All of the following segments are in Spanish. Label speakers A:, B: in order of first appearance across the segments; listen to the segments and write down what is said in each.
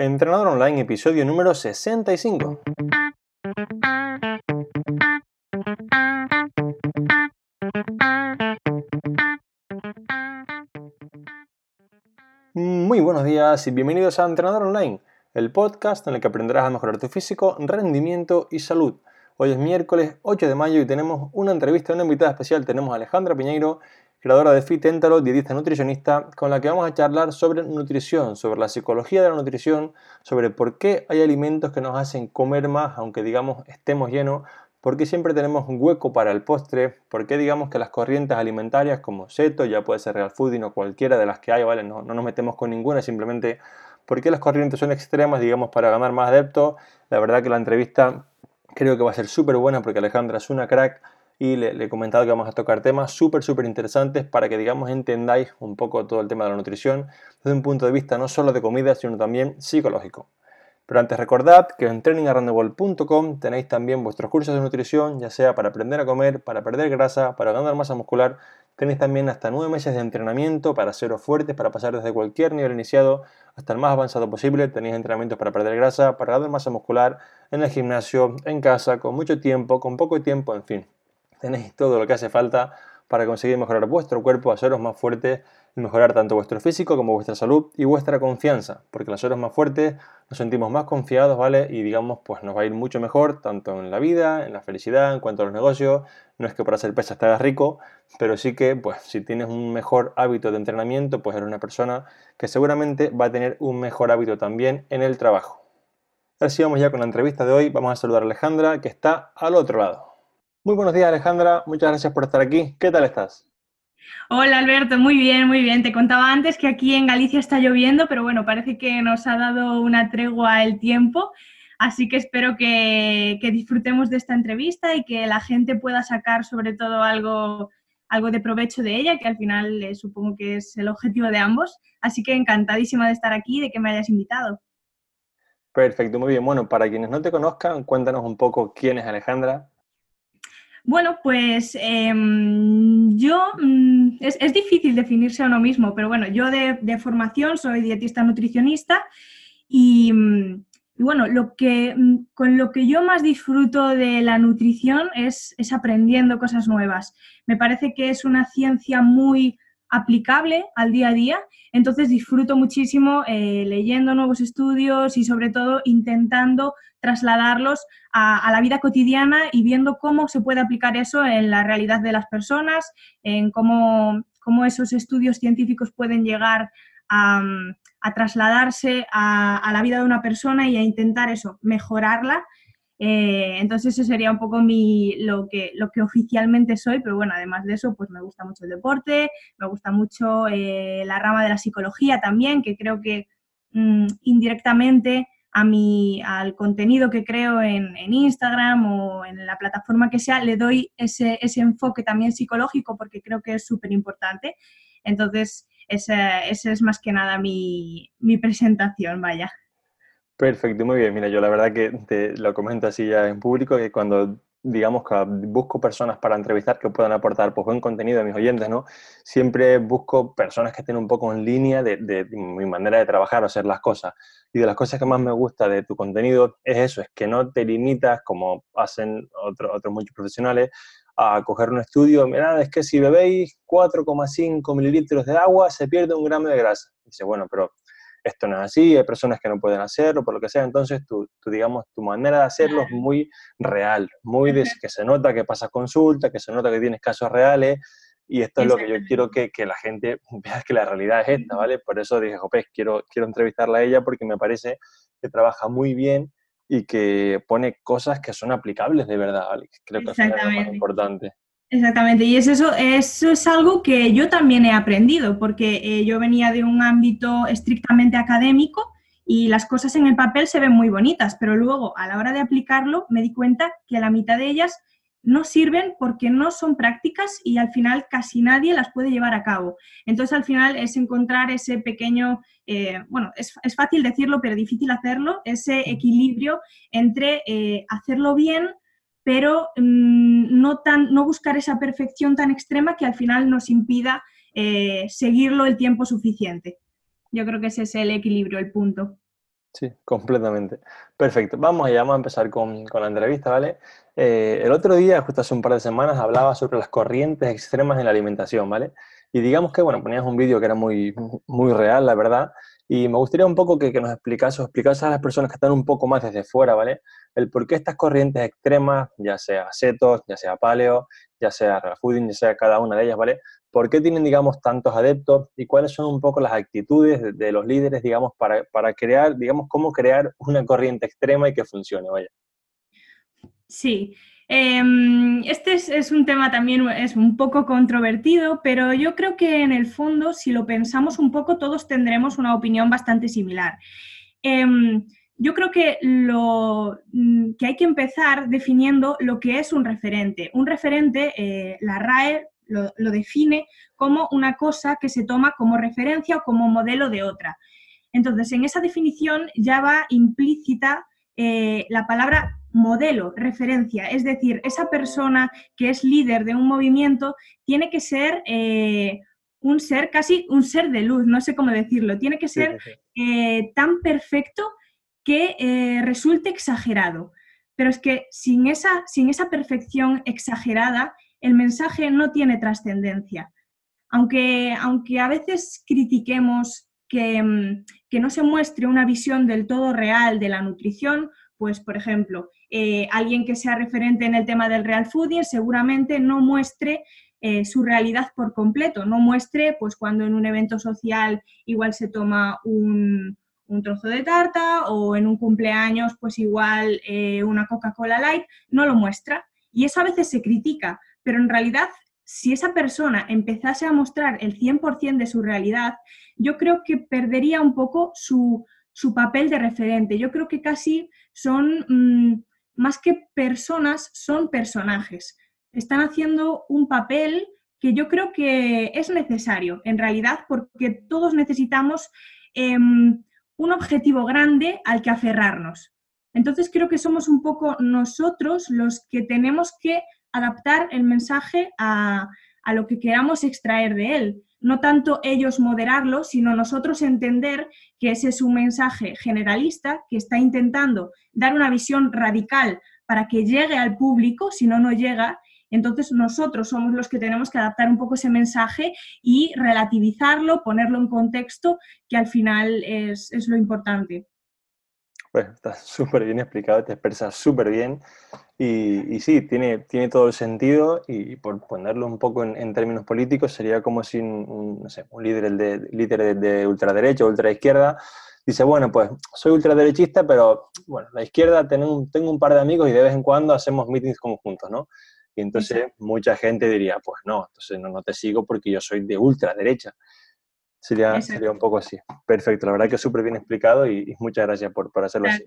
A: Entrenador Online, episodio número 65. Muy buenos días y bienvenidos a Entrenador Online, el podcast en el que aprenderás a mejorar tu físico, rendimiento y salud. Hoy es miércoles 8 de mayo y tenemos una entrevista, una invitada especial. Tenemos a Alejandra Piñeiro, creadora de Fit Entalo, dietista nutricionista, con la que vamos a charlar sobre nutrición, sobre la psicología de la nutrición, sobre por qué hay alimentos que nos hacen comer más, aunque digamos estemos llenos, por qué siempre tenemos un hueco para el postre, por qué digamos que las corrientes alimentarias como Seto, ya puede ser Real Fooding o cualquiera de las que hay, ¿vale? No, no nos metemos con ninguna, simplemente por qué las corrientes son extremas, digamos, para ganar más adeptos. La verdad que la entrevista creo que va a ser súper buena porque Alejandra es una crack y le, he comentado que vamos a tocar temas súper, súper interesantes para que, digamos, entendáis un poco todo el tema de la nutrición desde un punto de vista no solo de comida, sino también psicológico. Pero antes recordad que en trainingarrandevol.com tenéis también vuestros cursos de nutrición, ya sea para aprender a comer, para perder grasa, para ganar masa muscular. Tenéis también hasta 9 meses de entrenamiento para seros fuertes, para pasar desde cualquier nivel iniciado hasta el más avanzado posible. Tenéis entrenamientos para perder grasa, para ganar masa muscular, en el gimnasio, en casa, con mucho tiempo, con poco tiempo, en fin tenéis todo lo que hace falta para conseguir mejorar vuestro cuerpo, haceros más fuertes y mejorar tanto vuestro físico como vuestra salud y vuestra confianza, porque las horas más fuertes nos sentimos más confiados, ¿vale? Y digamos, pues nos va a ir mucho mejor, tanto en la vida, en la felicidad, en cuanto a los negocios. No es que para hacer pesa estés rico, pero sí que, pues, si tienes un mejor hábito de entrenamiento, pues eres una persona que seguramente va a tener un mejor hábito también en el trabajo. Ahora sí, vamos ya con la entrevista de hoy. Vamos a saludar a Alejandra, que está al otro lado. Muy buenos días Alejandra, muchas gracias por estar aquí. ¿Qué tal estás?
B: Hola Alberto, muy bien, muy bien. Te contaba antes que aquí en Galicia está lloviendo, pero bueno, parece que nos ha dado una tregua el tiempo, así que espero que, disfrutemos de esta entrevista y que la gente pueda sacar sobre todo algo, algo de provecho de ella, que al final eh, supongo que es el objetivo de ambos. Así que encantadísima de estar aquí y de que me hayas invitado.
A: Perfecto, muy bien. Bueno, para quienes no te conozcan, cuéntanos un poco quién es Alejandra.
B: Bueno, pues em, yo, mm, es, difícil definirse a uno mismo, pero bueno, yo de, formación soy dietista nutricionista y, mm, bueno, lo que, mm, con lo que yo más disfruto de la nutrición es, es aprendiendo cosas nuevas. Me parece que es una ciencia muy aplicable al día a día. Entonces disfruto muchísimo eh, leyendo nuevos estudios y sobre todo intentando trasladarlos a, la vida cotidiana y viendo cómo se puede aplicar eso en la realidad de las personas, en cómo, cómo esos estudios científicos pueden llegar a, trasladarse a, a, la vida de una persona y a intentar eso, mejorarla eh, entonces eso sería un poco mi, lo, que, lo que oficialmente soy, pero bueno, además de eso, pues me gusta mucho el deporte, me gusta mucho eh, la rama de la psicología también, que creo que mm, indirectamente a mi, al contenido que creo en, Instagram o en la plataforma que sea, le doy ese, ese enfoque también psicológico porque creo que es súper importante. Entonces, esa, es más que nada mi, mi presentación, vaya.
A: Perfecto, muy bien. Mira, yo la verdad que te lo comento así ya en público, que cuando digamos que busco personas para entrevistar que puedan aportar pues, buen contenido a mis oyentes, ¿no? Siempre busco personas que estén un poco en línea de, mi manera de trabajar o hacer las cosas. Y de las cosas que más me gusta de tu contenido es eso, es que no te limitas, como hacen otros muchos profesionales, a coger un estudio, mira, es que si bebéis 4,5 mililitros de agua se pierde un gramo de grasa. Dice, bueno, pero esto no es así, hay personas que no pueden hacerlo, por lo que sea, entonces tu, digamos, tu manera de hacerlo es muy real, muy de, que se nota que pasas consulta, que se nota que tienes casos reales, y esto es lo que yo quiero que, que, la gente vea que la realidad es esta, ¿vale? Por eso dije, Jopé, quiero, quiero entrevistarla a ella porque me parece que trabaja muy bien y que pone cosas que son aplicables de verdad, ¿vale? Creo que es lo más importante.
B: Exactamente, y es eso, eso es algo que yo también he aprendido, porque eh, yo venía de un ámbito estrictamente académico y las cosas en el papel se ven muy bonitas, pero luego a la hora de aplicarlo me di cuenta que la mitad de ellas no sirven porque no son prácticas y al final casi nadie las puede llevar a cabo. Entonces al final es encontrar ese pequeño, eh, bueno, es, es, fácil decirlo, pero difícil hacerlo, ese equilibrio entre eh, hacerlo bien, pero mm, no, tan, no buscar esa perfección tan extrema que al final nos impida eh, seguirlo el tiempo suficiente. Yo creo que ese es el equilibrio, el punto.
A: Sí, completamente. Perfecto. Vamos allá, vamos a empezar con, con la entrevista, ¿vale? Eh, el otro día, justo hace un par de semanas, hablaba sobre las corrientes extremas en la alimentación, ¿vale? Y digamos que, bueno, ponías un vídeo que era muy, muy real, la verdad, y me gustaría un poco que, que nos explicase o explicase a las personas que están un poco más desde fuera, ¿vale? El por qué estas corrientes extremas, ya sea setos, ya sea paleo, ya sea real fooding, ya sea cada una de ellas, ¿vale? ¿Por qué tienen, digamos, tantos adeptos y cuáles son un poco las actitudes de, los líderes, digamos, para, para, crear, digamos, cómo crear una corriente extrema y que funcione, vaya?
B: Sí, este es, un tema también, es un poco controvertido, pero yo creo que en el fondo, si lo pensamos un poco, todos tendremos una opinión bastante similar. Em, yo creo que, lo, mm, que hay que empezar definiendo lo que es un referente. Un referente, eh, la RAE lo, define como una cosa que se toma como referencia o como modelo de otra. Entonces, en esa definición ya va implícita eh, la palabra modelo, referencia, es decir, esa persona que es líder de un movimiento tiene que ser eh, un ser, casi un ser de luz, no sé cómo decirlo, tiene que ser eh, tan perfecto que resulte exagerado. Pero es que sin esa, sin esa perfección exagerada, el mensaje no tiene trascendencia. Aunque, aunque a veces critiquemos que, mm, que, no se muestre una visión del todo real de la nutrición, pues por ejemplo, eh, alguien que sea referente en el tema del real fooding seguramente no muestre eh, su realidad por completo, no muestre pues cuando en un evento social igual se toma un, un trozo de tarta o en un cumpleaños pues igual eh, una Coca-Cola light, no lo muestra. Y eso a veces se critica, pero en realidad, si esa persona empezase a mostrar el 100% de su realidad, yo creo que perdería un poco su, papel de referente. Yo creo que casi son, mm, más que personas, son personajes. Están haciendo un papel que yo creo que es necesario, en realidad, porque todos necesitamos em, un objetivo grande al que aferrarnos. Entonces creo que somos un poco nosotros los que tenemos que adaptar el mensaje a, lo que queramos extraer de él. No tanto ellos moderarlo, sino nosotros entender que ese es un mensaje generalista que está intentando dar una visión radical para que llegue al público, si no, no llega. Entonces nosotros somos los que tenemos que adaptar un poco ese mensaje y relativizarlo, ponerlo en contexto, que al final es, es lo importante.
A: Pues está súper bien explicado, te expresas súper bien y, sí, tiene, tiene todo el sentido y por ponerlo un poco en, términos políticos sería como si un, no sé, un líder, de, líder de, ultraderecha o ultraizquierda dice, bueno, pues soy ultraderechista, pero bueno, la izquierda tengo, tengo un par de amigos y de vez en cuando hacemos meetings conjuntos, ¿no? Y entonces mucha gente diría, pues no, entonces no, no te sigo porque yo soy de ultraderecha. Sería, sería un poco así. Perfecto, la verdad que es súper bien explicado y, muchas gracias por, por hacerlo así.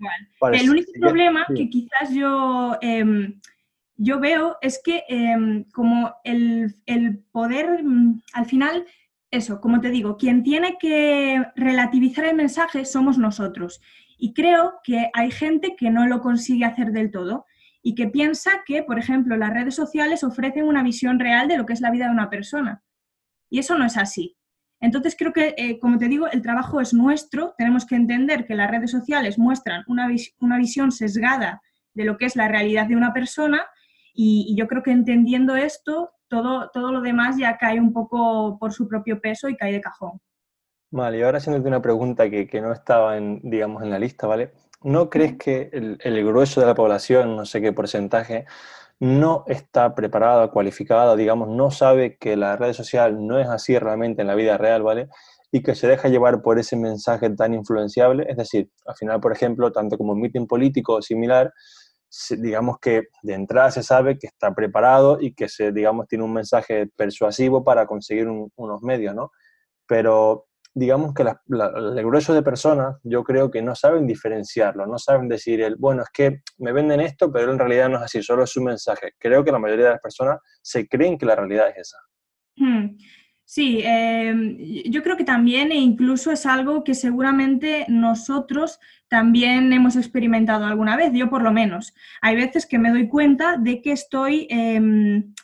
B: el único problema que quizás yo, em, yo veo es que em, como el, el poder, mm, al final, eso, como te digo, quien tiene que relativizar el mensaje somos nosotros. Y creo que hay gente que no lo consigue hacer del todo y que piensa que, por ejemplo, las redes sociales ofrecen una visión real de lo que es la vida de una persona. Y eso no es así. Entonces creo que, eh, como te digo, el trabajo es nuestro. Tenemos que entender que las redes sociales muestran una, una visión sesgada de lo que es la realidad de una persona y, yo creo que entendiendo esto, todo, todo lo demás ya cae un poco por su propio peso y cae de cajón.
A: Vale, y ahora haciéndote una pregunta que, que, no estaba en, digamos, en la lista, ¿vale? ¿No crees que el, el grueso de la población, no sé qué porcentaje, no está preparada, cualificada, digamos, no sabe que la red social no es así realmente en la vida real, ¿vale? Y que se deja llevar por ese mensaje tan influenciable. Es decir, al final, por ejemplo, tanto como un meeting político o similar, digamos que de entrada se sabe que está preparado y que se, digamos, tiene un mensaje persuasivo para conseguir unos medios, ¿no? Pero digamos que el grueso de personas yo creo que no saben diferenciarlo, no saben decir, el, bueno, es que me venden esto, pero en realidad no es así, solo es un mensaje. Creo que la mayoría de las personas se creen que la realidad es esa.
B: Hmm. Sí, em, yo creo que también e incluso es algo que seguramente nosotros también hemos experimentado alguna vez, yo por lo menos. Hay veces que me doy cuenta de que estoy... Em,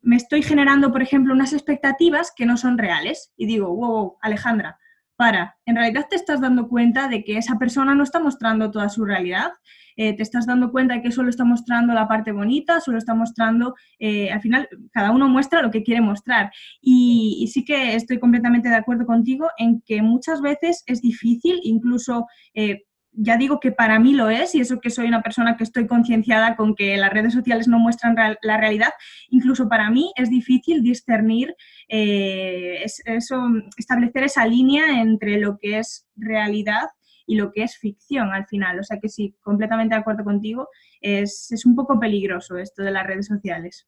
B: me estoy generando, por ejemplo, unas expectativas que no son reales y digo, wow, Alejandra, para, en realidad te estás dando cuenta de que esa persona no está mostrando toda su realidad, eh, te estás dando cuenta de que solo está mostrando la parte bonita, solo está mostrando, eh, al final, cada uno muestra lo que quiere mostrar. Y, sí que estoy completamente de acuerdo contigo en que muchas veces es difícil, incluso... Eh, ya digo que para mí lo es, y eso que soy una persona que estoy concienciada con que las redes sociales no muestran la realidad, incluso para mí es difícil discernir eso, establecer esa línea entre lo que es realidad y lo que es ficción al final. O sea que sí, completamente de acuerdo contigo, es, un poco peligroso esto de las redes sociales.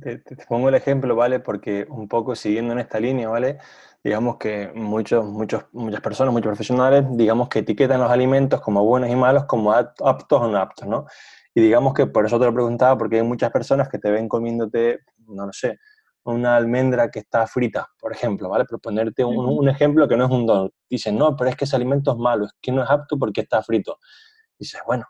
A: Te, pongo el ejemplo, ¿vale? Porque un poco siguiendo en esta línea, ¿vale? Digamos que muchos, muchos, muchas personas, muchos profesionales, digamos que etiquetan los alimentos como buenos y malos, como aptos o no aptos, ¿no? Y digamos que por eso te lo preguntaba, porque hay muchas personas que te ven comiéndote, no lo sé, una almendra que está frita, por ejemplo, ¿vale? Por ponerte un, ejemplo que no es un don. Dicen, no, pero es que ese alimento es malo, es que no es apto porque está frito. Dices, bueno,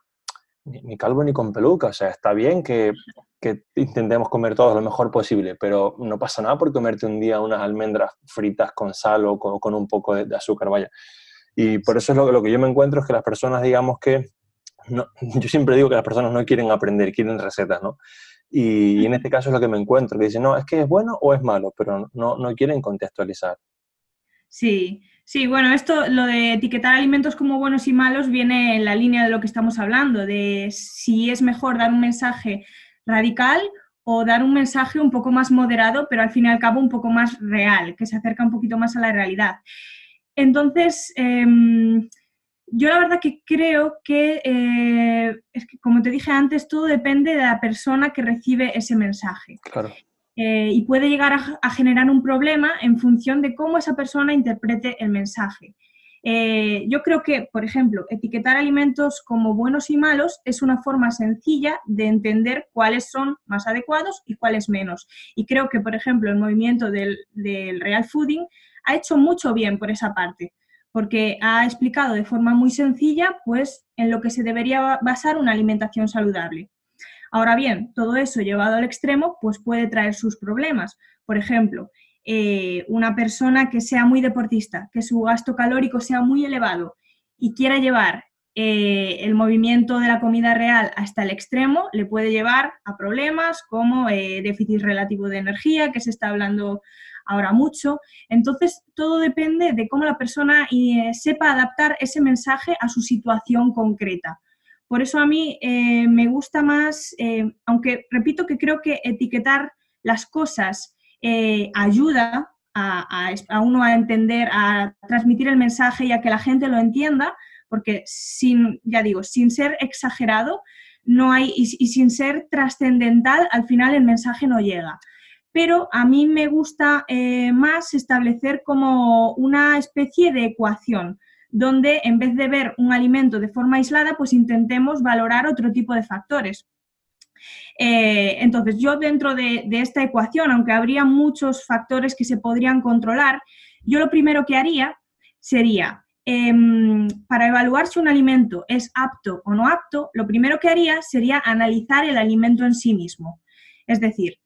A: ni, calvo ni con peluca, o sea, está bien que, que, intentemos comer todo lo mejor posible, pero no pasa nada por comerte un día unas almendras fritas con sal o con, un poco de, azúcar, vaya. Y por eso es lo, que yo me encuentro, es que las personas, digamos que, yo siempre digo que las personas no quieren aprender, quieren recetas, ¿no? Y en este caso es lo que me encuentro, que dicen, no, es que es bueno o es malo, pero no, no quieren contextualizar.
B: Sí, sí, bueno, esto, lo de etiquetar alimentos como buenos y malos viene en la línea de lo que estamos hablando, de si es mejor dar un mensaje radical o dar un mensaje un poco más moderado, pero al fin y al cabo un poco más real, que se acerca un poquito más a la realidad. Entonces, em, yo la verdad que creo que, eh, es que, como te dije antes, todo depende de la persona que recibe ese mensaje.
A: Claro.
B: Eh, y puede llegar a, generar un problema en función de cómo esa persona interprete el mensaje. Eh, yo creo que, por ejemplo, etiquetar alimentos como buenos y malos es una forma sencilla de entender cuáles son más adecuados y cuáles menos. Y creo que, por ejemplo, el movimiento del, del real fooding ha hecho mucho bien por esa parte porque ha explicado de forma muy sencilla pues en lo que se debería basar una alimentación saludable. Ahora bien, todo eso llevado al extremo pues puede traer sus problemas. Por ejemplo, eh, una persona que sea muy deportista, que su gasto calórico sea muy elevado y quiera llevar eh, el movimiento de la comida real hasta el extremo, le puede llevar a problemas como eh, déficit relativo de energía, que se está hablando ahora mucho. Entonces, todo depende de cómo la persona sepa adaptar ese mensaje a su situación concreta. Por eso a mí eh, me gusta más, eh, aunque repito que creo que etiquetar las cosas ayuda a, uno a entender, a transmitir el mensaje y a que la gente lo entienda, porque sin, ya digo, sin ser exagerado, no hay, y sin ser trascendental, al final el mensaje no llega. Pero a mí me gusta eh, más establecer como una especie de ecuación, donde en vez de ver un alimento de forma aislada, pues intentemos valorar otro tipo de factores. Eh, entonces, yo dentro de, esta ecuación, aunque habría muchos factores que se podrían controlar, yo lo primero que haría sería, em, para evaluar si un alimento es apto o no apto, lo primero que haría sería analizar el alimento en sí mismo. Es decir,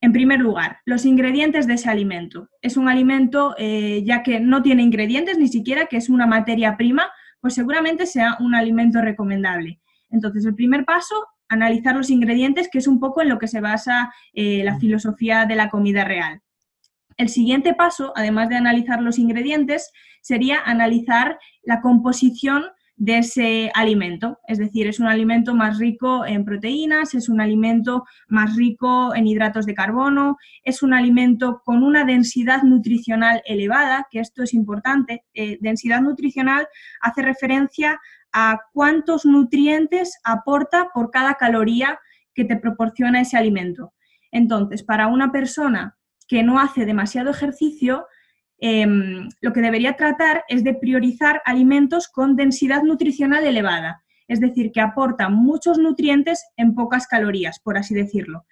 B: en primer lugar, los ingredientes de ese alimento. Es un alimento, eh, ya que no tiene ingredientes ni siquiera, que es una materia prima, pues seguramente sea un alimento recomendable. Entonces, el primer paso, analizar los ingredientes, que es un poco en lo que se basa eh, la filosofía de la comida real. El siguiente paso, además de analizar los ingredientes, sería analizar la composición de ese alimento. Es decir, es un alimento más rico en proteínas, es un alimento más rico en hidratos de carbono, es un alimento con una densidad nutricional elevada, que esto es importante. Eh, densidad nutricional hace referencia a cuántos nutrientes aporta por cada caloría que te proporciona ese alimento. Entonces, para una persona que no hace demasiado ejercicio, Em, lo que debería tratar es de priorizar alimentos con densidad nutricional elevada, es decir, que aportan muchos nutrientes en pocas calorías, por así decirlo.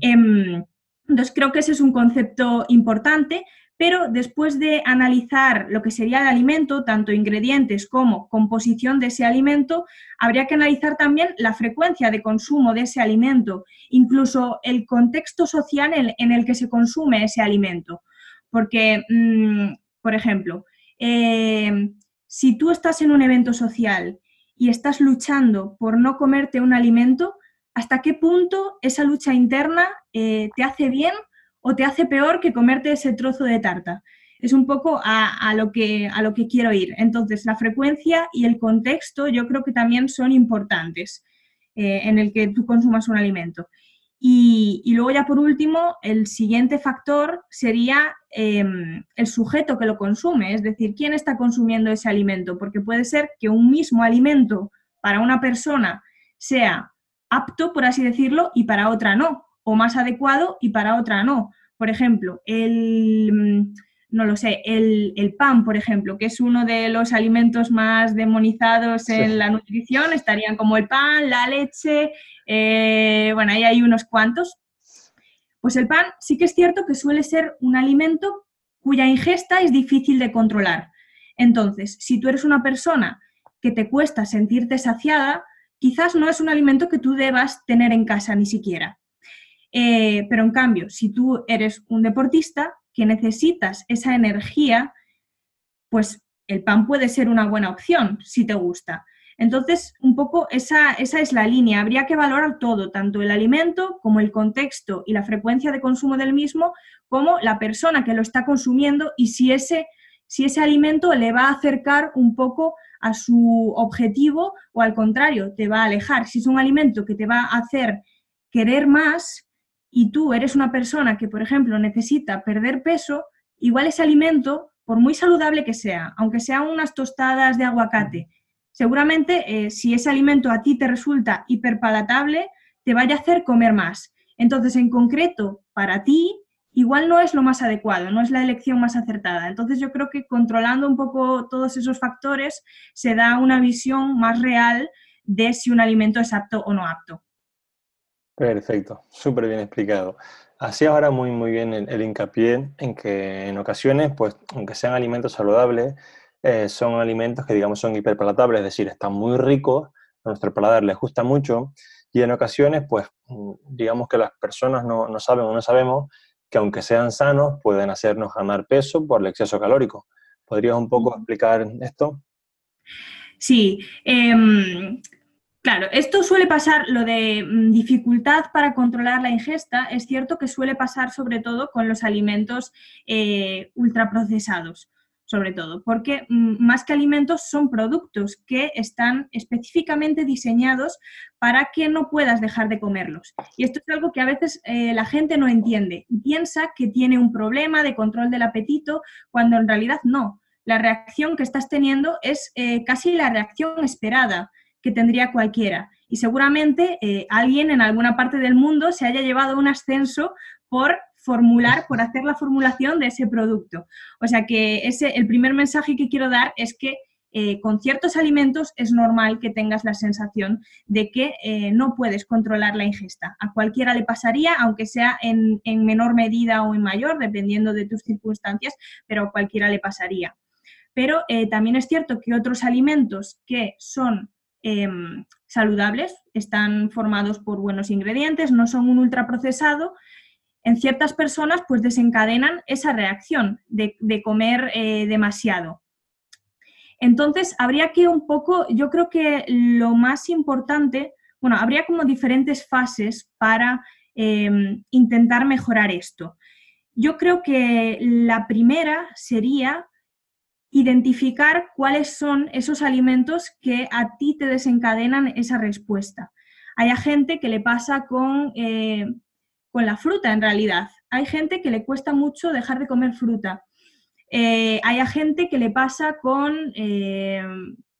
B: Em, entonces, creo que ese es un concepto importante, pero después de analizar lo que sería el alimento, tanto ingredientes como composición de ese alimento, habría que analizar también la frecuencia de consumo de ese alimento, incluso el contexto social en el que se consume ese alimento porque, mm, por ejemplo, eh, si tú estás en un evento social y estás luchando por no comerte un alimento, ¿hasta qué punto esa lucha interna eh, te hace bien o te hace peor que comerte ese trozo de tarta? Es un poco a, lo que, a lo que quiero ir. Entonces, la frecuencia y el contexto yo creo que también son importantes eh, en el que tú consumas un alimento. Y, luego ya por último, el siguiente factor sería em, el sujeto que lo consume, es decir, quién está consumiendo ese alimento, porque puede ser que un mismo alimento para una persona sea apto, por así decirlo, y para otra no, o más adecuado y para otra no. Por ejemplo, el no lo sé, el, pan, por ejemplo, que es uno de los alimentos más demonizados en la nutrición, estarían como el pan, la leche, eh, bueno, ahí hay unos cuantos. Pues el pan sí que es cierto que suele ser un alimento cuya ingesta es difícil de controlar. Entonces, si tú eres una persona que te cuesta sentirte saciada, quizás no es un alimento que tú debas tener en casa ni siquiera. Eh, pero en cambio, si tú eres un deportista, que necesitas esa energía, pues el pan puede ser una buena opción si te gusta. Entonces, un poco esa, esa, es la línea. Habría que valorar todo, tanto el alimento como el contexto y la frecuencia de consumo del mismo, como la persona que lo está consumiendo y si ese, si ese alimento le va a acercar un poco a su objetivo o al contrario, te va a alejar. Si es un alimento que te va a hacer querer más, y tú eres una persona que, por ejemplo, necesita perder peso, igual ese alimento, por muy saludable que sea, aunque sean unas tostadas de aguacate, seguramente eh, si ese alimento a ti te resulta hiperpalatable, te vaya a hacer comer más. Entonces, en concreto, para ti, igual no es lo más adecuado, no es la elección más acertada. Entonces, yo creo que controlando un poco todos esos factores se da una visión más real de si un alimento es apto o no apto.
A: Perfecto, súper bien explicado. Así ahora muy, muy bien el, hincapié en que en ocasiones, pues, aunque sean alimentos saludables, eh, son alimentos que, digamos, son hiperpalatables, es decir, están muy ricos, a nuestro paladar les gusta mucho, y en ocasiones, pues, mm, digamos que las personas no, no saben o no sabemos que aunque sean sanos, pueden hacernos ganar peso por el exceso calórico. ¿Podrías un poco explicar esto?
B: Sí, em, Claro, esto suele pasar, lo de mm, dificultad para controlar la ingesta, es cierto que suele pasar sobre todo con los alimentos eh, ultraprocesados, sobre todo, porque mm, más que alimentos son productos que están específicamente diseñados para que no puedas dejar de comerlos. Y esto es algo que a veces eh, la gente no entiende. Piensa que tiene un problema de control del apetito cuando en realidad no. La reacción que estás teniendo es eh, casi la reacción esperada que tendría cualquiera. Y seguramente eh, alguien en alguna parte del mundo se haya llevado un ascenso por formular, por hacer la formulación de ese producto. O sea que ese, el primer mensaje que quiero dar es que eh, con ciertos alimentos es normal que tengas la sensación de que eh, no puedes controlar la ingesta. A cualquiera le pasaría, aunque sea en, en, menor medida o en mayor, dependiendo de tus circunstancias, pero a cualquiera le pasaría. Pero también es cierto que otros alimentos que son Em, saludables, están formados por buenos ingredientes, no son un ultraprocesado, en ciertas personas pues desencadenan esa reacción de, comer eh, demasiado. Entonces, habría que un poco, yo creo que lo más importante, bueno, habría como diferentes fases para em, intentar mejorar esto. Yo creo que la primera sería identificar cuáles son esos alimentos que a ti te desencadenan esa respuesta. Hay gente que le pasa con, eh, con la fruta en realidad. Hay gente que le cuesta mucho dejar de comer fruta. Eh, hay gente que le pasa con, eh,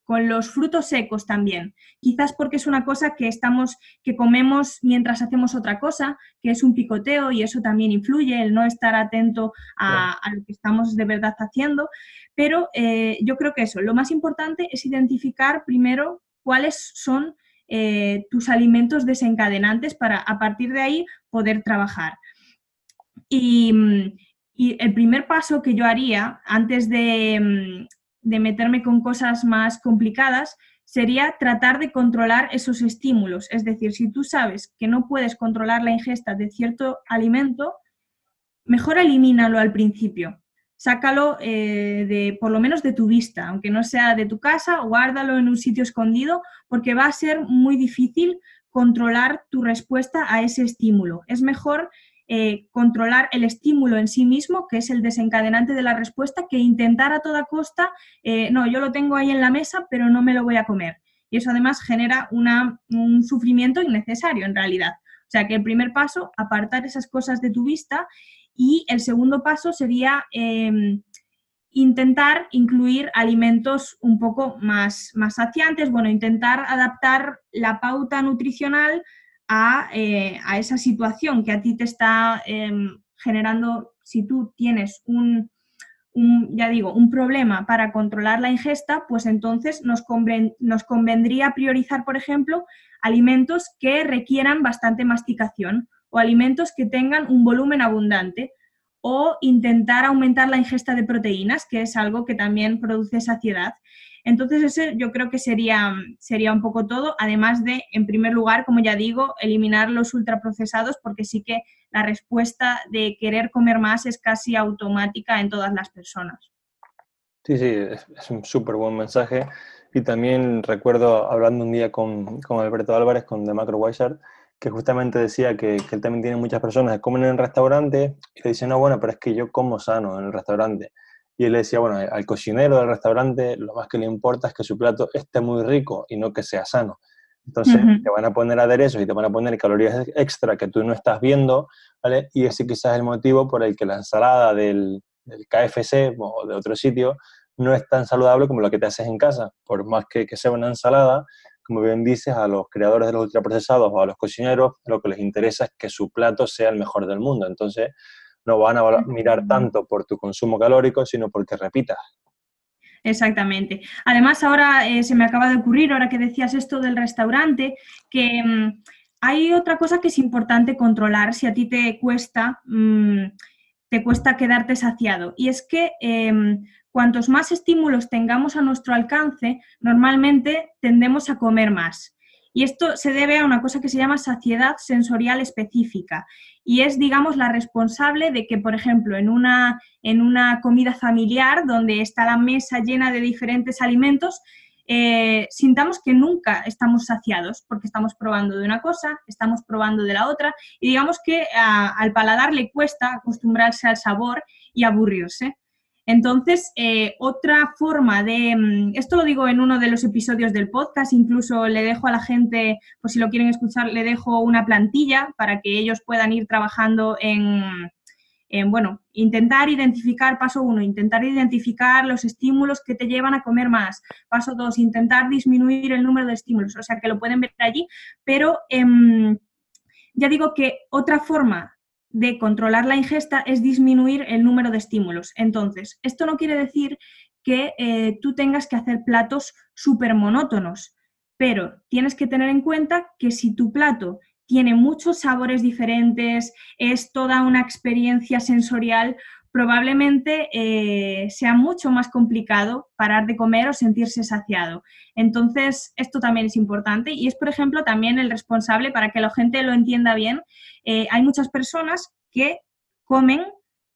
B: con los frutos secos también. Quizás porque es una cosa que estamos, que comemos mientras hacemos otra cosa, que es un picoteo y eso también influye, el no estar atento a, lo que estamos de verdad haciendo. Pero eh, yo creo que eso, lo más importante es identificar primero cuáles son eh, tus alimentos desencadenantes para a partir de ahí poder trabajar. Y, y el primer paso que yo haría antes de, de meterme con cosas más complicadas sería tratar de controlar esos estímulos. Es decir, si tú sabes que no puedes controlar la ingesta de cierto alimento, mejor elimínalo al principio. Sácalo eh, de, por lo menos de tu vista, aunque no sea de tu casa, guárdalo en un sitio escondido, porque va a ser muy difícil controlar tu respuesta a ese estímulo. Es mejor eh, controlar el estímulo en sí mismo, que es el desencadenante de la respuesta, que intentar a toda costa, eh, no, yo lo tengo ahí en la mesa, pero no me lo voy a comer. Y eso además genera un sufrimiento innecesario en realidad. O sea que el primer paso, apartar esas cosas de tu vista y el segundo paso sería em, intentar incluir alimentos un poco más, más saciantes, bueno, intentar adaptar la pauta nutricional a, eh, esa situación que a ti te está em, generando, si tú tienes un, ya digo, un problema para controlar la ingesta, pues entonces nos convendría priorizar, por ejemplo, alimentos que requieran bastante masticación o alimentos que tengan un volumen abundante o intentar aumentar la ingesta de proteínas, que es algo que también produce saciedad. Entonces, ese yo creo que sería, sería un poco todo, además de, en primer lugar, como ya digo, eliminar los ultraprocesados, porque sí que la respuesta de querer comer más es casi automática en todas las personas.
A: Sí, sí, es, un súper buen mensaje. Y también recuerdo hablando un día con, con Alberto Álvarez, con The Macro Wizard, que justamente decía que, él también tiene muchas personas que comen en el restaurante y le dicen, no, bueno, pero es que yo como sano en el restaurante. Y él le decía, bueno, al cocinero del restaurante lo más que le importa es que su plato esté muy rico y no que sea sano. Entonces te van a poner aderezos y te van a poner calorías extra que tú no estás viendo, ¿vale? Y ese quizás es el motivo por el que la ensalada del, del KFC o de otro sitio no es tan saludable como lo que te haces en casa. Por más que, que sea una ensalada, como bien dices, a los creadores de los ultraprocesados o a los cocineros, lo que les interesa es que su plato sea el mejor del mundo. Entonces, no van a mirar tanto por tu consumo calórico, sino porque repitas.
B: Exactamente. Además, ahora eh, se me acaba de ocurrir, ahora que decías esto del restaurante, que mm, hay otra cosa que es importante controlar si a ti te cuesta, mm, te cuesta quedarte saciado. Y es que em, cuantos más estímulos tengamos a nuestro alcance, normalmente tendemos a comer más. Y esto se debe a una cosa que se llama saciedad sensorial específica y es, digamos, la responsable de que, por ejemplo, en una, en una comida familiar donde está la mesa llena de diferentes alimentos, eh, sintamos que nunca estamos saciados porque estamos probando de una cosa, estamos probando de la otra y digamos que al paladar le cuesta acostumbrarse al sabor y aburrirse. Entonces, eh, otra forma de, mm, esto lo digo en uno de los episodios del podcast, incluso le dejo a la gente, por si lo quieren escuchar, le dejo una plantilla para que ellos puedan ir trabajando en, bueno, intentar identificar, paso uno, intentar identificar los estímulos que te llevan a comer más. Paso dos, intentar disminuir el número de estímulos, o sea que lo pueden ver allí, pero em, ya digo que otra forma de controlar la ingesta es disminuir el número de estímulos. Entonces, esto no quiere decir que eh, tú tengas que hacer platos súper monótonos, pero tienes que tener en cuenta que si tu plato tiene muchos sabores diferentes, es toda una experiencia sensorial, probablemente eh, sea mucho más complicado parar de comer o sentirse saciado. Entonces, esto también es importante y es, por ejemplo, también el responsable para que la gente lo entienda bien. Eh, hay muchas personas que comen,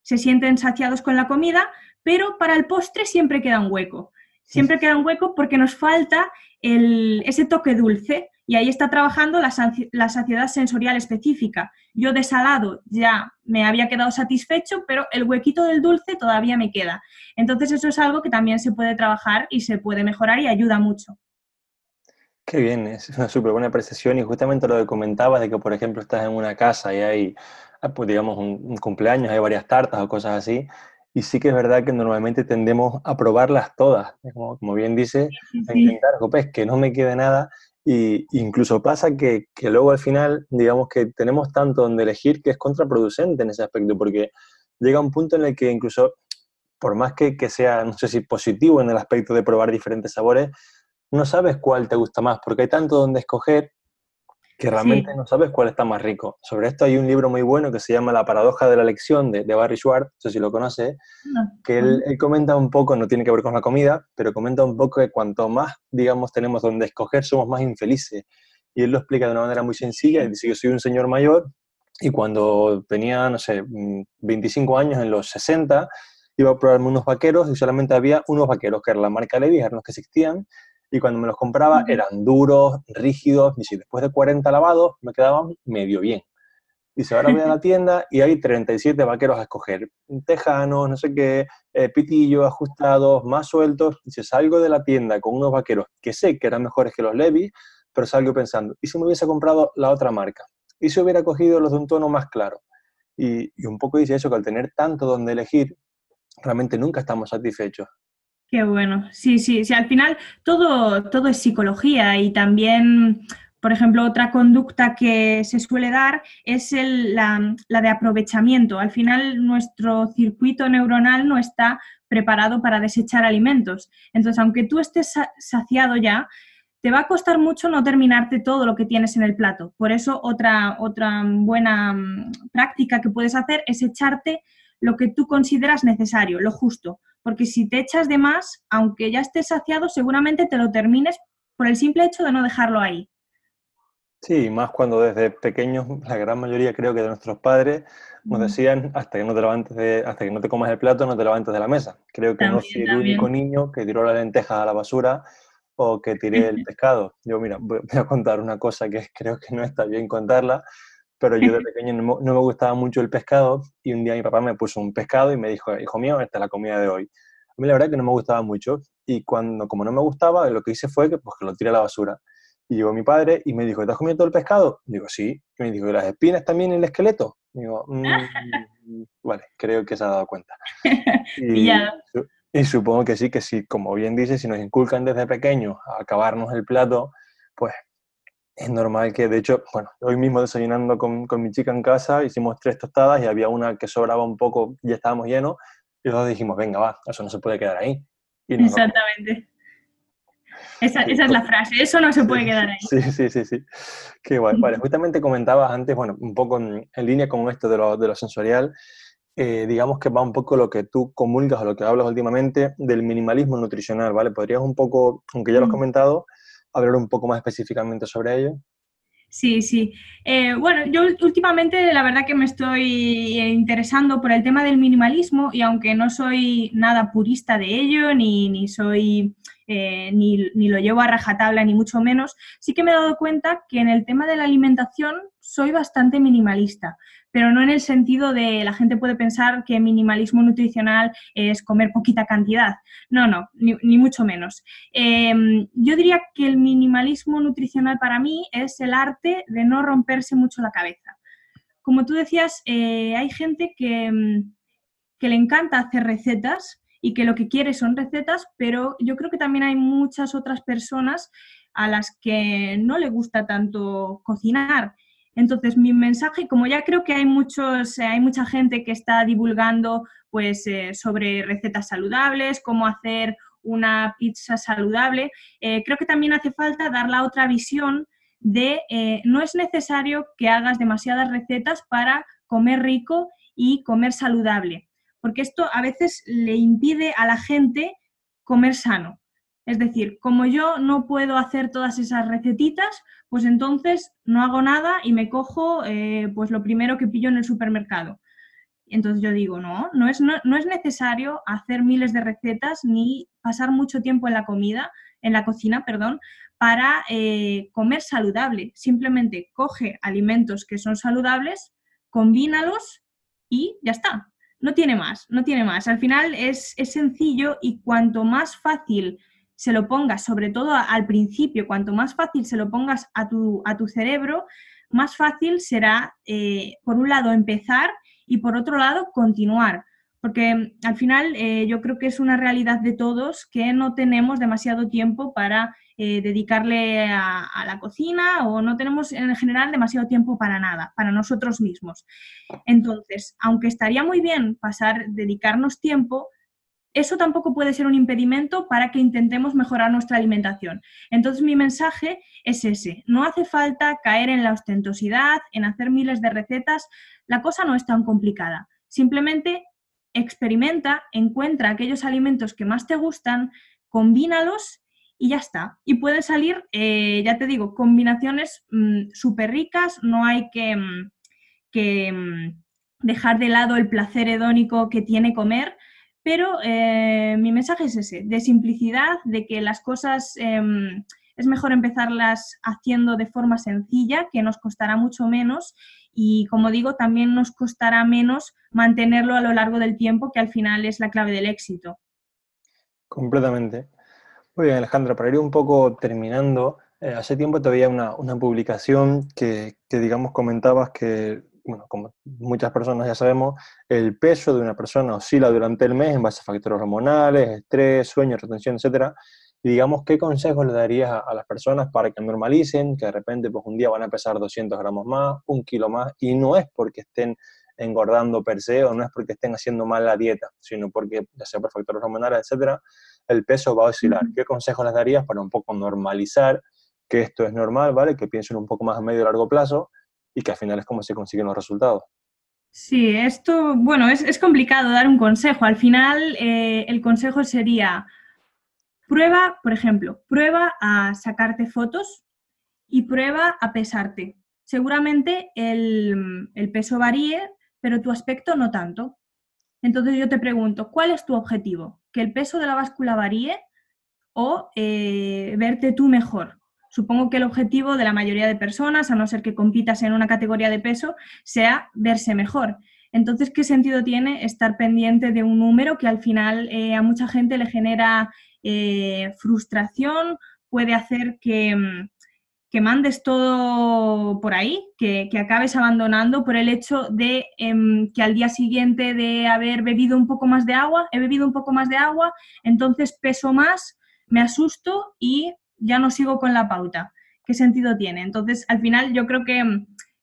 B: se sienten saciados con la comida, pero para el postre siempre queda un hueco. Siempre queda un hueco porque nos falta ese toque dulce y ahí está trabajando la, saciedad sensorial específica. Yo de salado ya me había quedado satisfecho, pero el huequito del dulce todavía me queda. Entonces eso es algo que también se puede trabajar y se puede mejorar y ayuda mucho.
A: Qué bien, es una súper buena apreciación y justamente lo que comentabas de que, por ejemplo, estás en una casa y hay, ah, pues, digamos, un, cumpleaños, hay varias tartas o cosas así, y sí que es verdad que normalmente tendemos a probarlas todas, como, como bien dice, a intentar, pues, que no me quede nada, y incluso pasa que, que, luego al final, digamos que tenemos tanto donde elegir que es contraproducente en ese aspecto, porque llega un punto en el que incluso, por más que, que sea, no sé si positivo en el aspecto de probar diferentes sabores, no sabes cuál te gusta más, porque hay tanto donde escoger que realmente no sabes cuál está más rico. Sobre esto hay un libro muy bueno que se llama La paradoja de la elección de, Barry Schwartz, no sé si lo conoces, que él, comenta un poco, no tiene que ver con la comida, pero comenta un poco que cuanto más, digamos, tenemos donde escoger, somos más infelices. Y él lo explica de una manera muy sencilla, dice, yo soy un señor mayor y cuando tenía, no sé, 25 mm, años, en los 60, iba a probarme unos vaqueros y solamente había unos vaqueros, que era la marca Levi's, eran los que existían, y cuando me los compraba eran duros, rígidos, y si después de 40 lavados me quedaban medio bien. Dice, ahora voy a la tienda y hay 37 vaqueros a escoger. Tejanos, no sé qué, eh, pitillos ajustados, más sueltos. Dice, salgo de la tienda con unos vaqueros que sé que eran mejores que los Levi, pero salgo pensando, ¿y si me hubiese comprado la otra marca? ¿Y si hubiera cogido los de un tono más claro? Y, y un poco dice eso, que al tener tanto donde elegir, realmente nunca estamos satisfechos.
B: Qué bueno. Sí, sí, sí. Al final todo, todo es psicología y también por ejemplo, otra conducta que se suele dar es la, de aprovechamiento. Al final, nuestro circuito neuronal no está preparado para desechar alimentos. Entonces, aunque tú estés saciado ya, te va a costar mucho no terminarte todo lo que tienes en el plato. Por eso, otra, otra buena mm, práctica que puedes hacer es echarte lo que tú consideras necesario, lo justo. Porque si te echas de más, aunque ya estés saciado, seguramente te lo termines por el simple hecho de no dejarlo ahí.
A: Sí, más cuando desde pequeños, la gran mayoría creo que de nuestros padres nos decían hasta que no te levantes de, hasta que no te comas el plato, no te levantes de la mesa. Creo que no soy el único niño que tiró la lenteja a la basura o que tiré el pescado. Yo, mira, voy a contar una cosa que creo que no está bien contarla, pero yo de pequeño no, me gustaba mucho el pescado y un día mi papá me puso un pescado y me dijo, hijo mío, esta es la comida de hoy. A mí la verdad es que no me gustaba mucho y cuando, como no me gustaba, lo que hice fue que, pues, que lo tiré a la basura. Y llegó mi padre y me dijo, ¿te has comido todo el pescado? Digo, sí. Y me dijo, ¿y las espinas también en el esqueleto? Digo, mm, vale, creo que se ha dado cuenta. Y, y, supongo que sí, que sí, como bien dice, si nos inculcan desde pequeños a acabarnos el plato, pues es normal que, de hecho, bueno, hoy mismo desayunando con, con mi chica en casa, hicimos tres tostadas y había una que sobraba un poco, ya estábamos llenos, y nosotros dijimos, venga, va, eso no se puede quedar ahí.
B: Exactamente. Esa, esa, es la frase, eso no se puede quedar ahí.
A: Sí, sí, sí, sí. Qué guay. Vale, justamente comentabas antes, bueno, un poco en, línea con esto de lo, de lo sensorial, eh, digamos que va un poco lo que tú comulgas o lo que hablas últimamente del minimalismo nutricional, ¿vale? ¿Podrías un poco, aunque ya lo has comentado, hablar un poco más específicamente sobre ello?
B: Sí, sí. Eh, bueno, yo últimamente la verdad que me estoy interesando por el tema del minimalismo y aunque no soy nada purista de ello, ni, ni soy eh, ni, ni, lo llevo a rajatabla, ni mucho menos, sí que me he dado cuenta que en el tema de la alimentación soy bastante minimalista, pero no en el sentido de la gente puede pensar que minimalismo nutricional es comer poquita cantidad. No, no, ni, mucho menos. Em, yo diría que el minimalismo nutricional para mí es el arte de no romperse mucho la cabeza. Como tú decías, eh, hay gente que, que le encanta hacer recetas y que lo que quiere son recetas, pero yo creo que también hay muchas otras personas a las que no le gusta tanto cocinar. Entonces, mi mensaje, como ya creo que hay, muchos, hay mucha gente que está divulgando pues, eh, sobre recetas saludables, cómo hacer una pizza saludable, eh, creo que también hace falta dar la otra visión de eh, no es necesario que hagas demasiadas recetas para comer rico y comer saludable porque esto a veces le impide a la gente comer sano. Es decir, como yo no puedo hacer todas esas recetitas, pues entonces no hago nada y me cojo eh, pues lo primero que pillo en el supermercado. Entonces yo digo, no, no es, no, es necesario hacer miles de recetas ni pasar mucho tiempo en la comida, en la cocina, perdón, para eh, comer saludable. Simplemente coge alimentos que son saludables, combínalos y ya está no tiene más, no tiene más. Al final es, sencillo y cuanto más fácil se lo pongas, sobre todo al principio, cuanto más fácil se lo pongas a tu, a tu cerebro, más fácil será, eh, por un lado, empezar y por otro lado, continuar. Porque al final eh, yo creo que es una realidad de todos que no tenemos demasiado tiempo para eh, dedicarle a, la cocina o no tenemos en general demasiado tiempo para nada, para nosotros mismos. Entonces, aunque estaría muy bien pasar, dedicarnos tiempo, eso tampoco puede ser un impedimento para que intentemos mejorar nuestra alimentación. Entonces mi mensaje es ese, no hace falta caer en la ostentosidad, en hacer miles de recetas, la cosa no es tan complicada. Simplemente experimenta, encuentra aquellos alimentos que más te gustan, combínalos y ya está. Y pueden salir, eh, ya te digo, combinaciones mm, súper ricas, no hay que, mm, mm, dejar de lado el placer hedónico que tiene comer, pero eh, mi mensaje es ese, de simplicidad, de que las cosas em, es mejor empezarlas haciendo de forma sencilla, que nos costará mucho menos y, como digo, también nos costará menos mantenerlo a lo largo del tiempo, que al final es la clave del éxito.
A: Completamente. Muy bien, Alejandra, para ir un poco terminando, eh, hace tiempo te veía una, publicación que, que, digamos, comentabas que bueno, como muchas personas ya sabemos, el peso de una persona oscila durante el mes en base a factores hormonales, estrés, sueño, retención, etc. Y digamos, ¿qué consejos le darías a, las personas para que normalicen, que de repente pues un día van a pesar 200 gramos más, un kilo más, y no es porque estén engordando per se o no es porque estén haciendo mal la dieta, sino porque, ya sea por factores hormonales, etc., el peso va a oscilar. ¿Qué consejos les darías para un poco normalizar que esto es normal, ¿vale? Que piensen un poco más a medio y largo plazo y que al final es como se consiguen los resultados.
B: Sí, esto, bueno, es, complicado dar un consejo. Al final, eh, el consejo sería, prueba, por ejemplo, prueba a sacarte fotos y prueba a pesarte. Seguramente el, peso varíe, pero tu aspecto no tanto. Entonces yo te pregunto, ¿cuál es tu objetivo? ¿Que el peso de la báscula varíe o eh, verte tú mejor? Supongo que el objetivo de la mayoría de personas, a no ser que compitas en una categoría de peso, sea verse mejor. Entonces, ¿qué sentido tiene estar pendiente de un número que al final eh, a mucha gente le genera eh, frustración, puede hacer que, mm, que, mandes todo por ahí, que, acabes abandonando por el hecho de em, que al día siguiente de haber bebido un poco más de agua, he bebido un poco más de agua, entonces peso más, me asusto y ya no sigo con la pauta. ¿Qué sentido tiene? Entonces, al final yo creo que,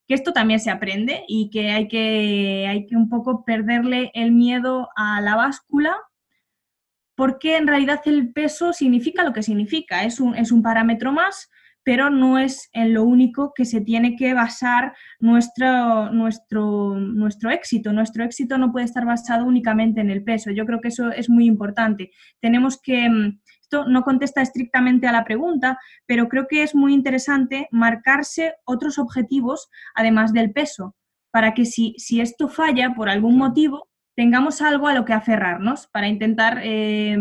B: esto también se aprende y que hay, que hay que un poco perderle el miedo a la báscula porque en realidad el peso significa lo que significa, es un, es un parámetro más, pero no es en lo único que se tiene que basar nuestro, nuestro, nuestro éxito. Nuestro éxito no puede estar basado únicamente en el peso. Yo creo que eso es muy importante. Tenemos que, no contesta estrictamente a la pregunta, pero creo que es muy interesante marcarse otros objetivos además del peso, para que si, si esto falla por algún motivo, tengamos algo a lo que aferrarnos para intentar eh,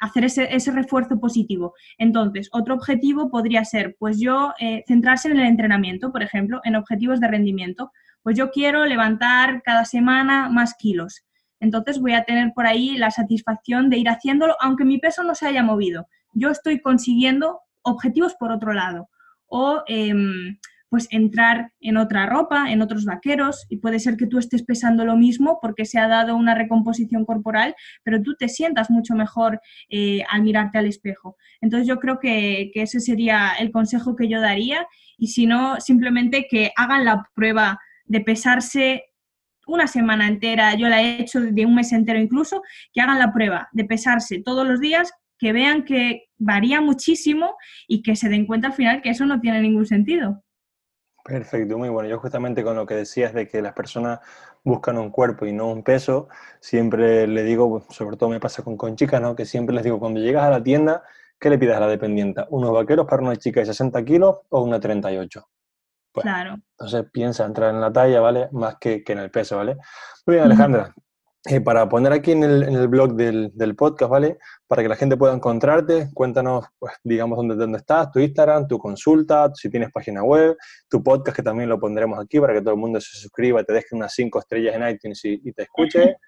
B: hacer ese, refuerzo positivo. Entonces, otro objetivo podría ser, pues yo, eh, centrarse en el entrenamiento, por ejemplo, en objetivos de rendimiento. Pues yo quiero levantar cada semana más kilos. Entonces voy a tener por ahí la satisfacción de ir haciéndolo, aunque mi peso no se haya movido. Yo estoy consiguiendo objetivos por otro lado. O em, pues entrar en otra ropa, en otros vaqueros, y puede ser que tú estés pesando lo mismo porque se ha dado una recomposición corporal, pero tú te sientas mucho mejor eh, al mirarte al espejo. Entonces yo creo que, que ese sería el consejo que yo daría, y si no, simplemente que hagan la prueba de pesarse una semana entera, yo la he hecho de un mes entero incluso, que hagan la prueba de pesarse todos los días, que vean que varía muchísimo y que se den cuenta al final que eso no tiene ningún sentido.
A: Perfecto, muy bueno. Yo justamente con lo que decías de que las personas buscan un cuerpo y no un peso, siempre le digo, sobre todo me pasa con, con chicas, ¿no? que siempre les digo, cuando llegas a la tienda, ¿qué le pidas a la dependienta? ¿Unos vaqueros para una chica de 60 kilos o una 38?
B: Pues, claro.
A: Entonces piensa entrar en la talla, ¿vale? Más que, en el peso, ¿vale? Muy bien, Alejandra. Eh, para poner aquí en el, blog del, podcast, ¿vale? Para que la gente pueda encontrarte, cuéntanos, pues, digamos, dónde, dónde estás, tu Instagram, tu consulta, si tienes página web, tu podcast, que también lo pondremos aquí para que todo el mundo se suscriba, te deje unas cinco estrellas en iTunes y, te escuche.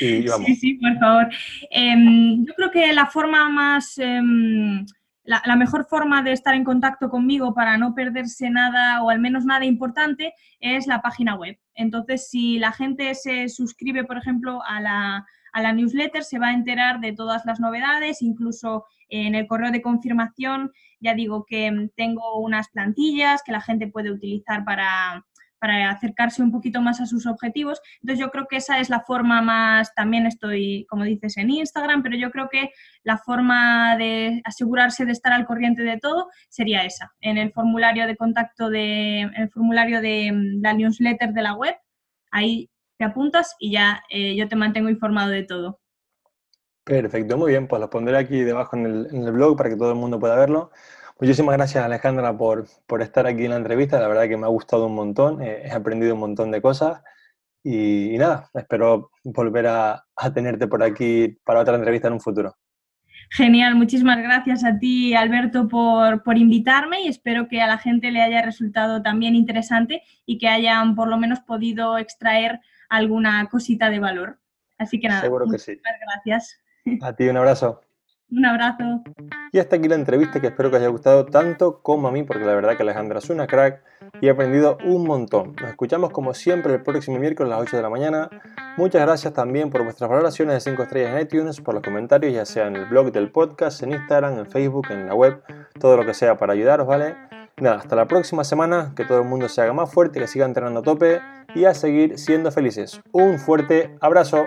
A: Y vamos.
B: Sí, sí, por favor. Em, yo creo que la forma más... Em, la, mejor forma de estar en contacto conmigo para no perderse nada o al menos nada importante es la página web. Entonces, si la gente se suscribe, por ejemplo, a la, a la newsletter, se va a enterar de todas las novedades, incluso en el correo de confirmación, ya digo que tengo unas plantillas que la gente puede utilizar para, para acercarse un poquito más a sus objetivos. Entonces yo creo que esa es la forma más, también estoy, como dices, en Instagram, pero yo creo que la forma de asegurarse de estar al corriente de todo sería esa, en el formulario de contacto de, el formulario de la newsletter de la web, ahí te apuntas y ya eh, yo te mantengo informado de todo.
A: Perfecto, muy bien, pues lo pondré aquí debajo en en el blog para que todo el mundo pueda verlo. Muchísimas gracias Alejandra por, por, estar aquí en la entrevista, la verdad que me ha gustado un montón, eh, he aprendido un montón de cosas Y, nada, espero volver a, tenerte por aquí para otra entrevista en un futuro.
B: Genial, muchísimas gracias a ti, Alberto, por, por, invitarme y espero que a la gente le haya resultado también interesante y que hayan por lo menos podido extraer alguna cosita de valor. Así que nada,
A: Seguro que sí.
B: gracias.
A: A ti un abrazo.
B: Un abrazo.
A: Y hasta aquí la entrevista que espero que os haya gustado tanto como a mí, porque la verdad que Alejandra es una crack y he aprendido un montón. Nos escuchamos como siempre el próximo miércoles a las 8 de la mañana. Muchas gracias también por vuestras valoraciones de 5 estrellas en iTunes, por los comentarios, ya sea en el blog del podcast, en Instagram, en Facebook, en la web, todo lo que sea para ayudaros, ¿vale? Nada, hasta la próxima semana, que todo el mundo se haga más fuerte, que siga entrenando a tope y a seguir siendo felices. Un fuerte abrazo.